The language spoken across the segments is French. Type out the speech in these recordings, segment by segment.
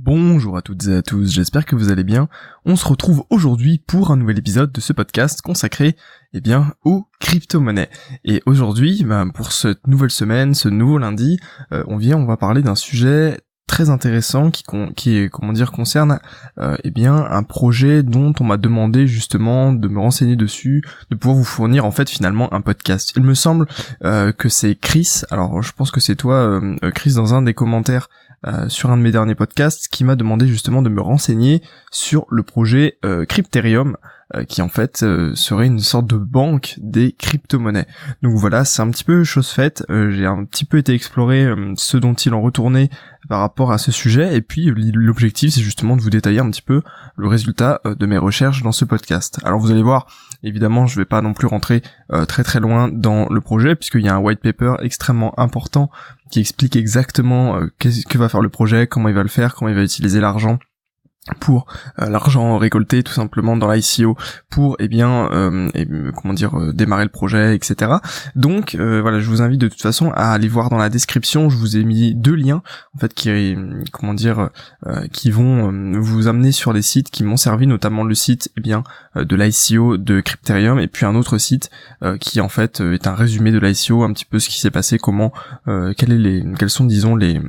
Bonjour à toutes et à tous, j'espère que vous allez bien. On se retrouve aujourd'hui pour un nouvel épisode de ce podcast consacré eh bien, aux crypto-monnaies. Et aujourd'hui, bah, pour cette nouvelle semaine, ce nouveau lundi, euh, on vient, on va parler d'un sujet très intéressant qui, qui comment dire concerne euh, eh bien un projet dont on m'a demandé justement de me renseigner dessus, de pouvoir vous fournir en fait finalement un podcast. Il me semble euh, que c'est Chris. Alors je pense que c'est toi euh, Chris dans un des commentaires euh, sur un de mes derniers podcasts qui m'a demandé justement de me renseigner sur le projet euh, Crypterium euh, qui en fait serait une sorte de banque des crypto-monnaies. Donc voilà, c'est un petit peu chose faite, j'ai un petit peu été explorer ce dont il en retournait par rapport à ce sujet et puis l'objectif c'est justement de vous détailler un petit peu le résultat de mes recherches dans ce podcast. Alors vous allez voir, évidemment je vais pas non plus rentrer très très loin dans le projet puisqu'il y a un white paper extrêmement important qui explique exactement euh, qu'est-ce que va faire le projet, comment il va le faire, comment il va utiliser l'argent pour euh, l'argent récolté tout simplement dans l'ICO pour eh bien euh, comment dire euh, démarrer le projet etc donc voilà je vous invite de toute façon à aller voir dans la description. Je vous ai mis deux liens en fait qui comment dire qui vont vous amener sur des sites qui m'ont servi notamment le site eh bien de l'ICO de Crypterium et puis un autre site qui en fait est un résumé de l'ICO un petit peu ce qui s'est passé comment quels, quels sont disons les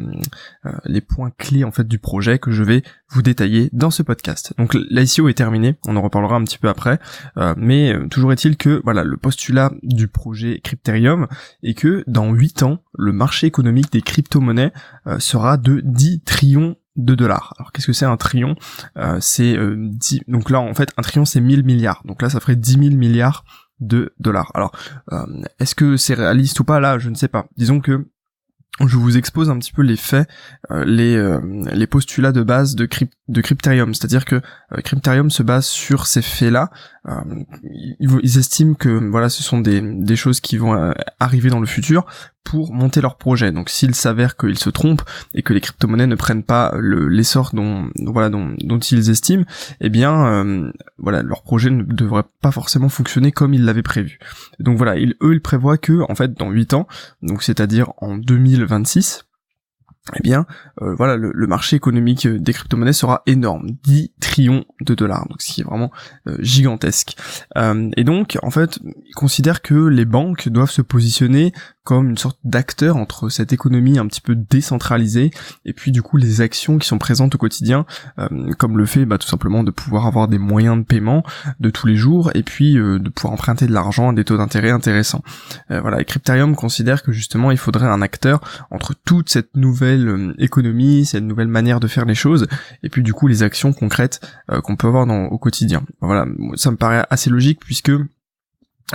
les points clés en fait du projet que je vais vous détailler dans ce podcast. Donc l'ICO est terminé, on en reparlera un petit peu après, euh, mais euh, toujours est-il que voilà le postulat du projet Crypterium est que dans 8 ans, le marché économique des crypto-monnaies euh, sera de 10 trillions de dollars. Alors qu'est-ce que c'est un trillion? C'est 10... donc là en fait un trillion c'est 1000 milliards. Donc là ça ferait 10 000 milliards de dollars. Alors est-ce que c'est réaliste ou pas? Là Je ne sais pas. Disons que je vous expose un petit peu les faits, euh, les, euh, les postulats de base de, de Crypterium, c'est-à-dire que euh, Crypterium se base sur ces faits-là. Ils, estiment que voilà, ce sont des choses qui vont arriver dans le futur pour monter leur projet. Donc s'il s'avère qu'ils se trompent et que les crypto-monnaies ne prennent pas l'essor dont, voilà dont, ils estiment, eh bien voilà leur projet ne devrait pas forcément fonctionner comme ils l'avaient prévu. Donc voilà, ils, eux ils prévoient que en fait dans 8 ans, donc c'est-à-dire en 2026, eh bien, euh, voilà, le, marché économique des crypto-monnaies sera énorme, 10 trillions de dollars, donc ce qui est vraiment euh, gigantesque. Euh, et donc, en fait, ils considèrent que les banques doivent se positionner comme une sorte d'acteur entre cette économie un petit peu décentralisée et puis du coup les actions qui sont présentes au quotidien, comme le fait bah, tout simplement de pouvoir avoir des moyens de paiement de tous les jours et puis de pouvoir emprunter de l'argent à des taux d'intérêt intéressants. voilà, et Crypterium considère que justement il faudrait un acteur entre toute cette nouvelle euh, économie, cette nouvelle manière de faire les choses, et puis du coup les actions concrètes euh, qu'on peut avoir au quotidien. Voilà, ça me paraît assez logique puisque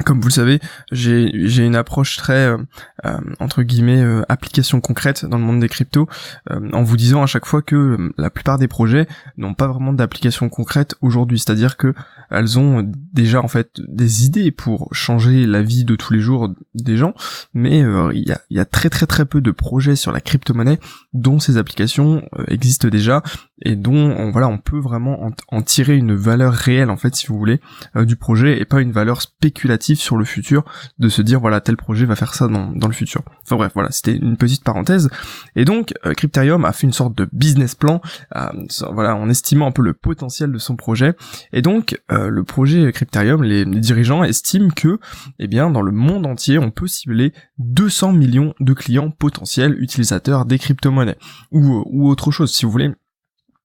comme vous le savez, j'ai une approche très euh, euh, entre guillemets euh, application concrète dans le monde des cryptos, en vous disant à chaque fois que la plupart des projets n'ont pas vraiment d'application concrète aujourd'hui, c'est-à-dire que elles ont déjà en fait des idées pour changer la vie de tous les jours des gens, mais il y a, y, a, très très très peu de projets sur la crypto-monnaie dont ces applications existent déjà et dont on, voilà on peut vraiment en, tirer une valeur réelle en fait si vous voulez du projet et pas une valeur spéculative sur le futur, de se dire voilà tel projet va faire ça dans, dans le futur. Enfin bref, voilà, c'était une petite parenthèse. Et donc euh, Crypterium a fait une sorte de business plan, euh, voilà, en estimant un peu le potentiel de son projet. Et donc euh, le projet Crypterium, les, dirigeants estiment que, eh bien, dans le monde entier, on peut cibler 200 millions de clients potentiels utilisateurs des crypto-monnaies ou, ou autre chose, si vous voulez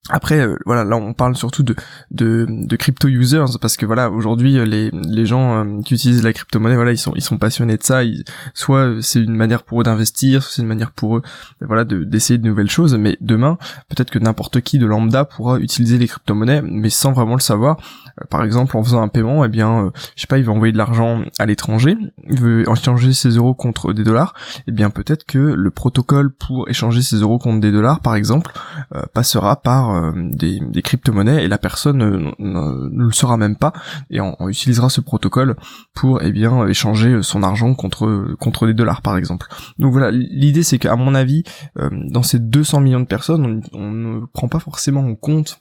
après, euh, voilà, là on parle surtout de, de, de crypto users parce que voilà, aujourd'hui euh, les, les gens euh, qui utilisent la crypto-monnaie, voilà, ils sont ils sont passionnés de ça. soit c'est une manière pour eux d'investir, soit c'est une manière pour eux, voilà, d'essayer de nouvelles choses. Mais demain, peut-être que n'importe qui de lambda pourra utiliser les crypto-monnaies, mais sans vraiment le savoir. par exemple, en faisant un paiement, eh bien, je sais pas, il va envoyer de l'argent à l'étranger, il veut échanger ses euros contre des dollars. Eh bien, peut-être que le protocole pour échanger ses euros contre des dollars, par exemple, passera par euh, des, crypto-monnaies et la personne ne, le saura même pas et on, utilisera ce protocole pour eh bien échanger son argent contre contre des dollars par exemple. Donc voilà, l'idée c'est qu'à mon avis, euh, dans ces 200 millions de personnes, on, ne prend pas forcément en compte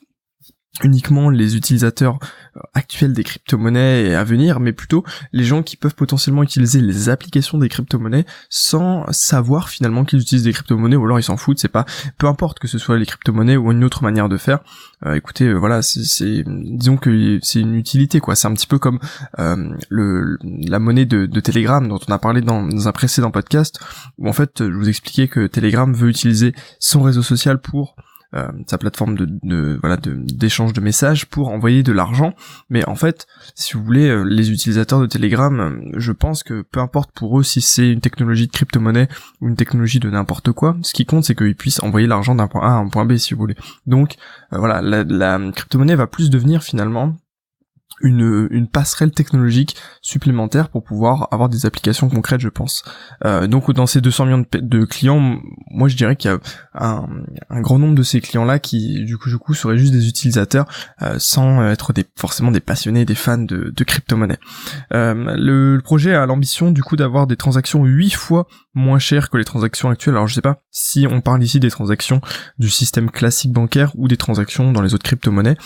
uniquement les utilisateurs euh, actuels des crypto-monnaies et à venir, mais plutôt les gens qui peuvent potentiellement utiliser les applications des crypto-monnaies sans savoir finalement qu'ils utilisent des crypto-monnaies ou alors ils s'en foutent, c'est pas peu importe que ce soit les crypto-monnaies ou une autre manière de faire. Euh, écoutez, euh, voilà, c'est disons que c'est une utilité quoi. C'est un petit peu comme le la monnaie de, Telegram dont on a parlé dans, un précédent podcast où en fait je vous expliquais que Telegram veut utiliser son réseau social pour euh, sa plateforme de, de voilà d'échange de, messages pour envoyer de l'argent. Mais en fait, si vous voulez, euh, les utilisateurs de Telegram, euh, je pense que peu importe pour eux si c'est une technologie de crypto-monnaie ou une technologie de n'importe quoi, ce qui compte c'est qu'ils puissent envoyer l'argent d'un point A à un point B si vous voulez. Donc voilà, la, la crypto-monnaie va plus devenir finalement une, une passerelle technologique supplémentaire pour pouvoir avoir des applications concrètes, je pense. Euh, donc dans ces 200 millions de, clients, moi je dirais qu'il y a un, un, grand nombre de ces clients-là qui du coup, du coup seraient juste des utilisateurs euh, sans être des, forcément des passionnés, des fans de, de crypto-monnaie. Euh, le, le, projet a l'ambition du coup d'avoir des transactions 8 fois moins chères que les transactions actuelles. Alors je sais pas si on parle ici des transactions du système classique bancaire ou des transactions dans les autres crypto-monnaies.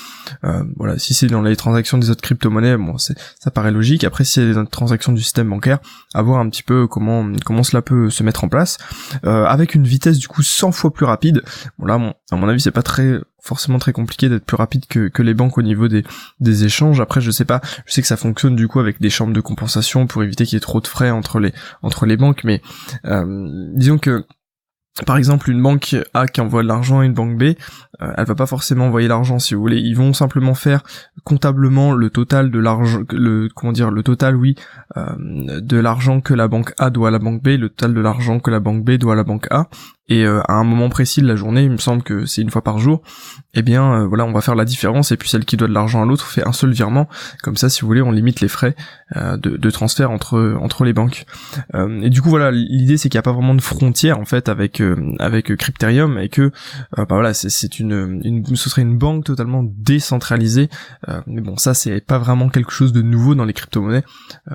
Euh, voilà, si c'est dans les transactions des autres crypto-monnaies, bon, ça paraît logique. Après, si c'est des transactions du système bancaire, à voir un petit peu comment comment cela peut se mettre en place, euh, avec une vitesse du coup 100 fois plus rapide. Bon là, à mon avis, c'est pas très forcément très compliqué d'être plus rapide que, que les banques au niveau des, des échanges. Après, je sais pas, je sais que ça fonctionne du coup avec des chambres de compensation pour éviter qu'il y ait trop de frais entre les entre les banques, mais euh, disons que par exemple, une banque A qui envoie de l'argent à une banque B, euh, elle va pas forcément envoyer l'argent si vous voulez. Ils vont simplement faire comptablement le total de l'argent, le comment dire, le total, oui, euh, de l'argent que la banque A doit à la banque B, le total de l'argent que la banque B doit à la banque A et euh, à un moment précis de la journée, il me semble que c'est une fois par jour, eh bien euh, voilà, on va faire la différence et puis celle qui doit de l'argent à l'autre fait un seul virement. Comme ça, si vous voulez, on limite les frais euh, de, de, transfert entre entre les banques. et du coup voilà, l'idée c'est qu'il n'y a pas vraiment de frontière en fait avec avec Crypterium et que bah voilà, c'est une, une ce serait une banque totalement décentralisée. mais bon, ça c'est pas vraiment quelque chose de nouveau dans les crypto-monnaies.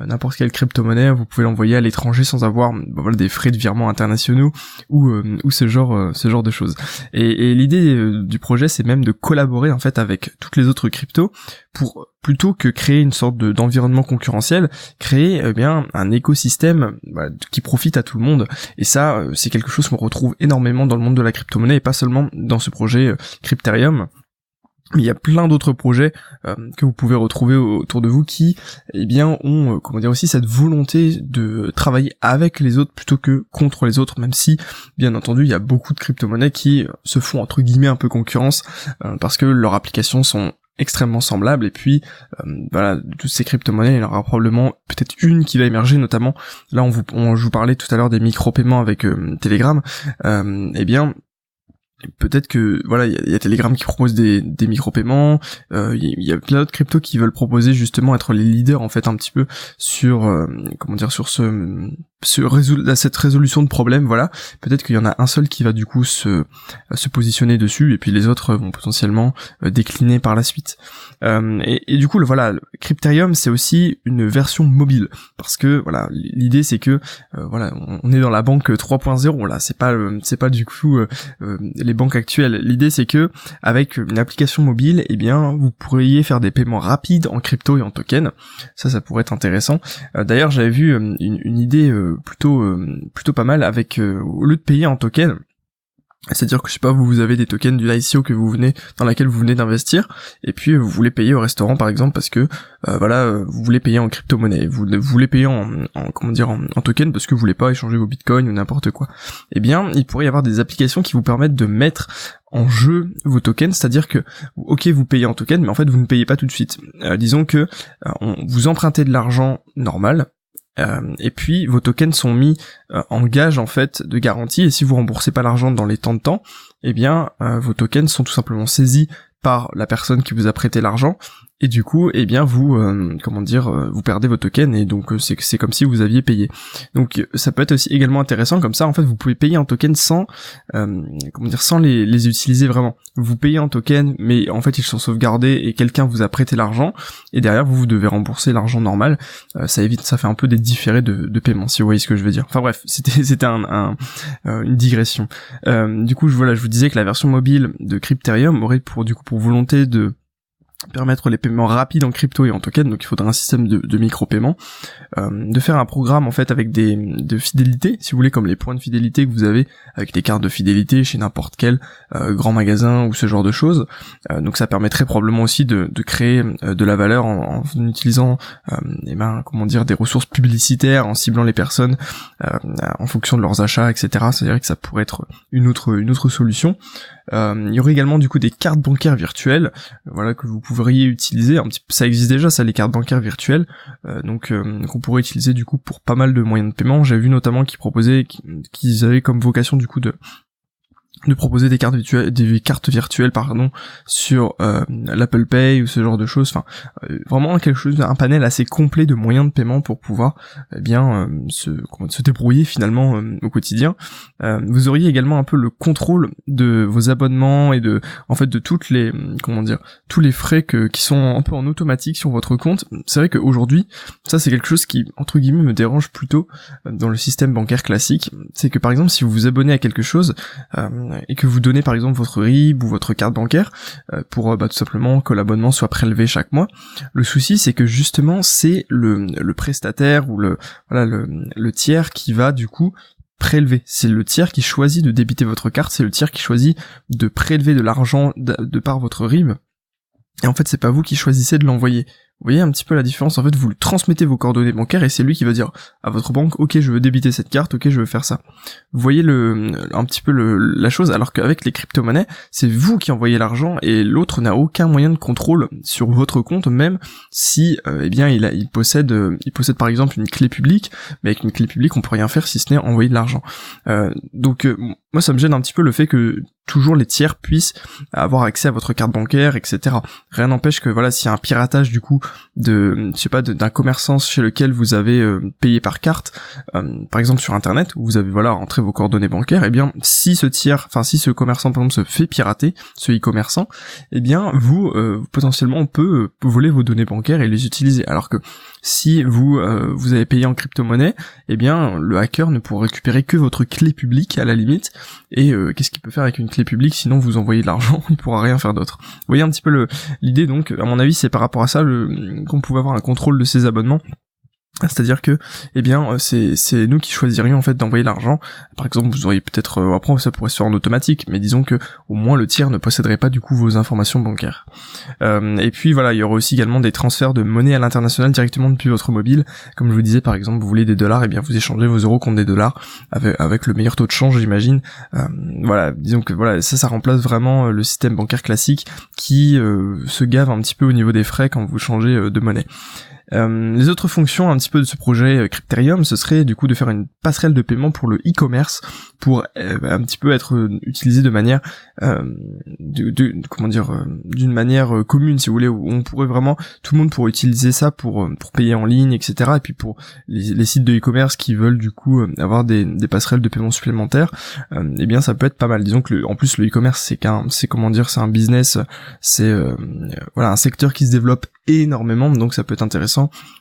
N'importe quelle crypto-monnaie, vous pouvez l'envoyer à l'étranger sans avoir bah, voilà des frais de virement internationaux ou ou ce genre euh, ce genre de choses. Et, l'idée euh, du projet c'est même de collaborer en fait avec toutes les autres cryptos pour plutôt que créer une sorte d'environnement concurrentiel, créer eh bien un écosystème bah, qui profite à tout le monde. Et ça, euh, c'est quelque chose qu'on retrouve énormément dans le monde de la crypto-monnaie et pas seulement dans ce projet Crypterium il y a plein d'autres projets euh, que vous pouvez retrouver autour de vous qui, eh bien, ont, euh, comment dire aussi, cette volonté de travailler avec les autres plutôt que contre les autres, même si, bien entendu, il y a beaucoup de crypto-monnaies qui se font entre guillemets un peu concurrence euh, parce que leurs applications sont extrêmement semblables. Et puis voilà de toutes ces crypto-monnaies il y en aura probablement peut-être une qui va émerger notamment là on vous on, je vous parlais tout à l'heure des micro-paiements avec Telegram. Eh bien peut-être que voilà il y, a Telegram qui propose des, des micro-paiements euh, il y, a plein d'autres cryptos qui veulent proposer justement être les leaders en fait un petit peu sur euh, comment dire sur ce cette résolution de problème voilà peut-être qu'il y en a un seul qui va du coup se se positionner dessus et puis les autres vont potentiellement euh, décliner par la suite et, et, du coup le voilà Crypterium c'est aussi une version mobile parce que voilà l'idée c'est que voilà on est dans la banque 3.0 là c'est pas c'est pas du coup les banques actuelles. L'idée c'est que avec une application mobile, eh bien vous pourriez faire des paiements rapides en crypto et en token. Ça, ça pourrait être intéressant. Euh, d'ailleurs, j'avais vu euh, une, idée euh, plutôt plutôt pas mal avec au lieu de payer en token, c'est-à-dire que je sais pas, vous avez des tokens du ICO que vous venez dans laquelle vous venez d'investir, et puis vous voulez payer au restaurant par exemple parce que voilà, vous voulez payer en crypto-monnaie, vous, voulez payer en, comment dire en, token parce que vous voulez pas échanger vos bitcoins ou n'importe quoi. Eh bien, il pourrait y avoir des applications qui vous permettent de mettre en jeu vos tokens, c'est-à-dire que ok vous payez en token, mais en fait vous ne payez pas tout de suite. disons que vous empruntez de l'argent normal, euh, et puis vos tokens sont mis euh, en gage en fait de garantie. Et si vous remboursez pas l'argent dans les temps de temps, eh bien euh, vos tokens sont tout simplement saisis par la personne qui vous a prêté l'argent et du coup eh bien vous euh, comment dire euh, vous perdez vos tokens et donc euh, c'est c'est comme si vous aviez payé. Donc ça peut être aussi également intéressant comme ça en fait vous pouvez payer en token sans comment dire sans les, les utiliser vraiment. Vous payez en token mais en fait ils sont sauvegardés et quelqu'un vous a prêté l'argent et derrière vous vous devez rembourser l'argent normal. Ça évite ça fait un peu des différés de, de paiement si vous voyez ce que je veux dire. Enfin bref c'était c'était un, un une digression. Du coup je voilà je vous disais que la version mobile de Crypterium aurait pour du coup pour volonté de permettre les paiements rapides en crypto et en token, donc il faudra un système de, de micro-paiement, euh, de faire un programme en fait avec des de fidélité, si vous voulez, comme les points de fidélité que vous avez avec des cartes de fidélité chez n'importe quel euh, grand magasin ou ce genre de choses. Euh, donc ça permettrait probablement aussi de, de créer euh, de la valeur en, en utilisant, euh, eh ben, comment dire, des ressources publicitaires, en ciblant les personnes en fonction de leurs achats, etc. C'est-à-dire que ça pourrait être une autre une autre solution. Il y aurait également du coup des cartes bancaires virtuelles, voilà que vous pourriez utiliser. Ça existe déjà, ça, les cartes bancaires virtuelles, euh, donc euh, qu'on pourrait utiliser du coup pour pas mal de moyens de paiement. J'ai vu notamment qu'ils proposaient, qu'ils avaient comme vocation du coup de de proposer des cartes virtuelles, des cartes virtuelles pardon sur euh, l'Apple Pay ou ce genre de choses. Enfin, euh, vraiment quelque chose, un panel assez complet de moyens de paiement pour pouvoir eh bien euh, se, se débrouiller finalement au quotidien. vous auriez également un peu le contrôle de vos abonnements et de en fait de toutes les comment dire tous les frais que, qui sont un peu en automatique sur votre compte. C'est vrai qu'aujourd'hui, ça c'est quelque chose qui entre guillemets me dérange plutôt dans le système bancaire classique. C'est que par exemple si vous vous abonnez à quelque chose et que vous donnez par exemple votre RIB ou votre carte bancaire euh, pour euh, bah, tout simplement que l'abonnement soit prélevé chaque mois. Le souci c'est que justement c'est le, prestataire ou le tiers qui va du coup prélever. C'est le tiers qui choisit de débiter votre carte, c'est le tiers qui choisit de prélever de l'argent de, par votre RIB. Et en fait, c'est pas vous qui choisissez de l'envoyer. Vous voyez un petit peu la différence, en fait, vous lui transmettez vos coordonnées bancaires et c'est lui qui va dire à votre banque, ok, je veux débiter cette carte, ok, je veux faire ça. Vous voyez le, un petit peu le, la chose, alors qu'avec les crypto-monnaies, c'est vous qui envoyez l'argent et l'autre n'a aucun moyen de contrôle sur votre compte, même si, euh, eh bien, il, a, il possède, euh, il possède par exemple une clé publique, mais avec une clé publique, on peut rien faire si ce n'est envoyer de l'argent. Euh, donc, moi, ça me gêne un petit peu le fait que toujours les tiers puissent avoir accès à votre carte bancaire, etc. Rien n'empêche que voilà, s'il y a un piratage du coup de, je sais pas, d'un commerçant chez lequel vous avez euh, payé par carte, euh, par exemple sur internet, où vous avez voilà rentré vos coordonnées bancaires, et eh bien si ce tiers, enfin si ce commerçant par exemple se fait pirater, ce e-commerçant, et eh bien vous euh, potentiellement on peut voler vos données bancaires et les utiliser. Alors que si vous vous avez payé en crypto-monnaie, eh bien le hacker ne pourra récupérer que votre clé publique à la limite. Et qu'est-ce qu'il peut faire avec une clé publique sinon vous envoyez de l'argent, il pourra rien faire d'autre. Vous voyez un petit peu l'idée donc à mon avis c'est par rapport à ça le qu'on pouvait avoir un contrôle de ces abonnements c'est-à-dire que, eh bien, euh, c'est, nous qui choisirions en fait d'envoyer l'argent. Par exemple, vous auriez peut-être, euh, après ça pourrait se faire en automatique, mais disons que au moins le tiers ne posséderait pas du coup vos informations bancaires. Euh, et puis voilà, il y aurait aussi également des transferts de monnaie à l'international directement depuis votre mobile. Comme je vous disais, par exemple, vous voulez des dollars, et eh bien vous échangez vos euros contre des dollars avec, avec le meilleur taux de change, j'imagine. Euh, voilà, disons que voilà, ça, ça remplace vraiment le système bancaire classique qui se gave un petit peu au niveau des frais quand vous changez de monnaie. Euh, les autres fonctions un petit peu de ce projet euh, Crypterium, ce serait du coup de faire une passerelle de paiement pour le e-commerce, pour euh, un petit peu être utilisé de manière, comment dire, d'une manière commune si vous voulez, où on pourrait vraiment, tout le monde pourrait utiliser ça pour pour payer en ligne, etc. Et puis pour les, sites de e-commerce qui veulent du coup avoir des, des passerelles de paiement supplémentaires, eh bien ça peut être pas mal. Disons que en plus le e-commerce c'est qu'un, c'est comment dire, c'est un business, c'est voilà un secteur qui se développe énormément, donc ça peut être intéressant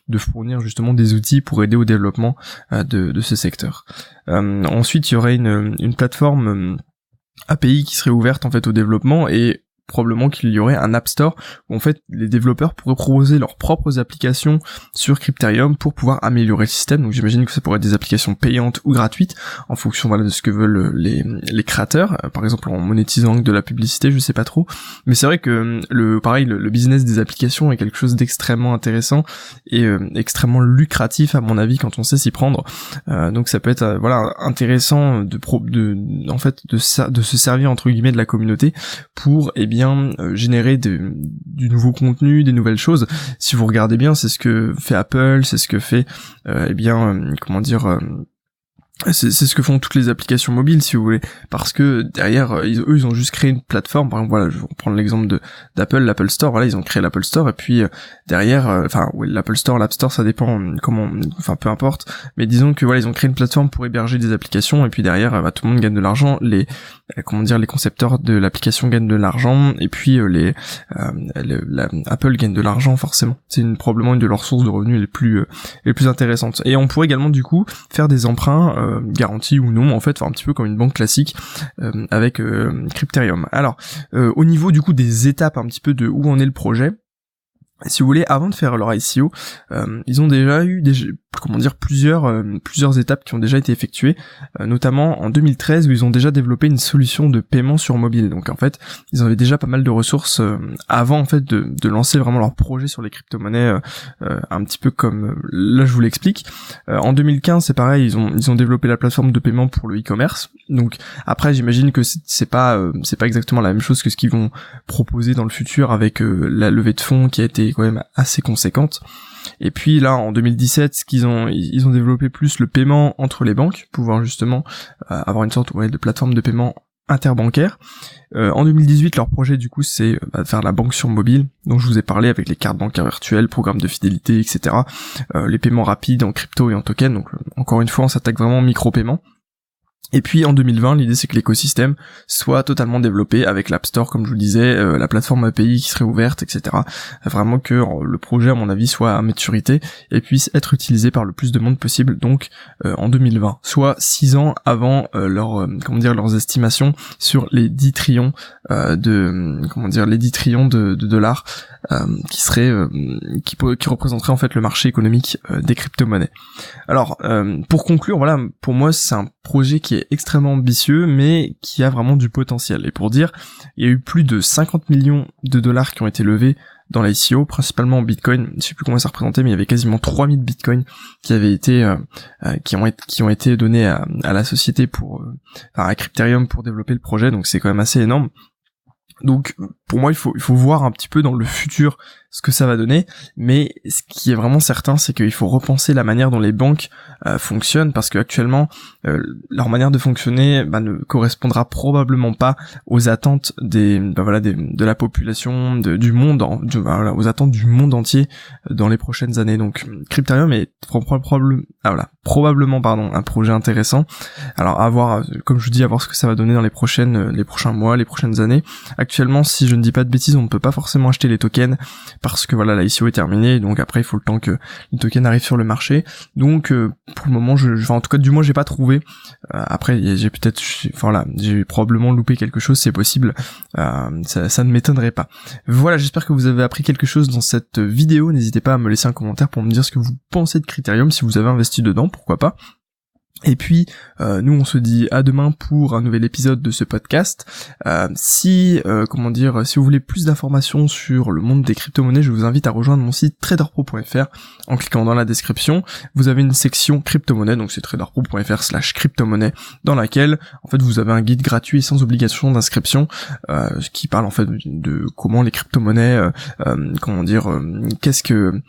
de fournir justement des outils pour aider au développement euh, de, ce secteur. Euh, ensuite, il y aurait une, une plateforme euh, API qui serait ouverte en fait au développement et probablement qu'il y aurait un App Store où en fait les développeurs pourraient proposer leurs propres applications sur Crypterium pour pouvoir améliorer le système. Donc j'imagine que ça pourrait être des applications payantes ou gratuites en fonction voilà de ce que veulent les, les créateurs. Euh, par exemple en monétisant de la publicité, je sais pas trop. Mais c'est vrai que le pareil le, business des applications est quelque chose d'extrêmement intéressant et euh, extrêmement lucratif à mon avis quand on sait s'y prendre. Euh, donc ça peut être voilà intéressant de, pro, de en fait de, de se servir entre guillemets de la communauté pour eh bien euh, générer du nouveau contenu, des nouvelles choses. Si vous regardez bien, c'est ce que fait Apple, c'est ce que fait euh, eh bien euh, comment dire c'est ce que font toutes les applications mobiles si vous voulez parce que derrière eux ils ont juste créé une plateforme. Par exemple voilà je vais prendre l'exemple de d'Apple l'Apple Store voilà ils ont créé l'Apple Store et puis derrière enfin oui, l'Apple Store l'App Store ça dépend comment enfin peu importe mais disons que voilà ils ont créé une plateforme pour héberger des applications et puis derrière bah, tout le monde gagne de l'argent les euh, comment dire les concepteurs de l'application gagnent de l'argent et puis euh, les euh, Apple gagne de l'argent forcément. C'est une, probablement une de leurs sources de revenus les plus les plus intéressantes. Et on pourrait également du coup faire des emprunts garantis ou non en fait un petit peu comme une banque classique avec Crypterium. Alors au niveau du coup des étapes un petit peu de où en est le projet si vous voulez, avant de faire leur ICO, euh, ils ont déjà eu des, comment dire plusieurs euh, plusieurs étapes qui ont déjà été effectuées, euh, notamment en 2013 où ils ont déjà développé une solution de paiement sur mobile. Donc en fait, ils avaient déjà pas mal de ressources avant en fait de, de, lancer vraiment leur projet sur les crypto-monnaies, un petit peu comme là je vous l'explique. en 2015, c'est pareil, ils ont ils ont développé la plateforme de paiement pour le e-commerce. Donc après, j'imagine que c'est pas c'est pas exactement la même chose que ce qu'ils vont proposer dans le futur avec la levée de fonds qui a été quand même assez conséquente. Et puis là, en 2017, ce qu'ils ont, ils ont développé plus le paiement entre les banques, pouvoir justement euh, avoir une sorte de plateforme de paiement interbancaire. Euh, en 2018, leur projet du coup c'est euh, bah, faire la banque sur mobile, dont je vous ai parlé avec les cartes bancaires virtuelles, programmes de fidélité, etc. les paiements rapides en crypto et en token. Donc encore une fois, on s'attaque vraiment au micro-paiement. Et puis en 2020, l'idée c'est que l'écosystème soit totalement développé avec l'App Store, comme je vous disais, euh, la plateforme API qui serait ouverte, etc. Vraiment que euh, le projet, à mon avis, soit à maturité et puisse être utilisé par le plus de monde possible, donc euh, en 2020, soit 6 ans avant leur, comment dire, leurs estimations sur les 10 trillions de, comment dire, les 10 trillions de, de dollars qui serait, qui, qui représenterait en fait le marché économique des crypto-monnaies. Alors, pour conclure, voilà, pour moi c'est un projet qui est extrêmement ambitieux, mais qui a vraiment du potentiel. Et pour dire, il y a eu plus de 50 millions de dollars qui ont été levés dans l'ICO, principalement en Bitcoin. Je sais plus comment ça représentait, mais il y avait quasiment 3000 Bitcoins qui avaient été, euh, euh, qui ont été, qui ont été donnés à, la société pour, euh, à Crypterium pour développer le projet. Donc c'est quand même assez énorme. Donc pour moi il faut voir un petit peu dans le futur ce que ça va donner, mais ce qui est vraiment certain, c'est qu'il faut repenser la manière dont les banques euh, fonctionnent, parce qu'actuellement, euh, leur manière de fonctionner bah, ne correspondra probablement pas aux attentes des, bah, voilà, de la population, du monde, bah, aux attentes du monde entier euh, dans les prochaines années. Donc, Crypterium est probablement, ah, voilà, probablement pardon, un projet intéressant. Alors, à voir, comme je vous dis, à voir ce que ça va donner dans les prochaines, les prochains mois, les prochaines années. Actuellement, si je ne dis pas de bêtises, on ne peut pas forcément acheter les tokens parce que voilà la ICO est terminée donc après il faut le temps que le token arrive sur le marché. Donc euh, pour le moment je, enfin, en tout cas du moins j'ai pas trouvé. Euh, après j'ai peut-être enfin là j'ai probablement loupé quelque chose c'est possible. Euh, ça, ça, ne m'étonnerait pas. Voilà j'espère que vous avez appris quelque chose dans cette vidéo. N'hésitez pas à me laisser un commentaire pour me dire ce que vous pensez de Criterium. Si vous avez investi dedans pourquoi pas et puis, euh, nous, on se dit à demain pour un nouvel épisode de ce podcast. Euh, si, euh, comment dire, si vous voulez plus d'informations sur le monde des crypto-monnaies, je vous invite à rejoindre mon site traderpro.fr en cliquant dans la description. Vous avez une section crypto-monnaie, donc c'est traderpro.fr slash crypto-monnaie, dans laquelle, en fait, vous avez un guide gratuit sans obligation d'inscription, qui parle en fait de comment les crypto-monnaies, comment dire, qu'est-ce que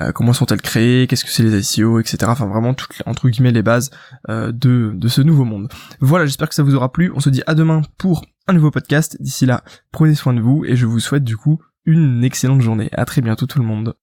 euh, comment sont-elles créées, qu'est-ce que c'est les ICO, etc. Enfin vraiment toutes entre guillemets les bases euh, de, de ce nouveau monde. Voilà, j'espère que ça vous aura plu. On se dit à demain pour un nouveau podcast. D'ici là, prenez soin de vous et je vous souhaite du coup une excellente journée. À très bientôt tout le monde.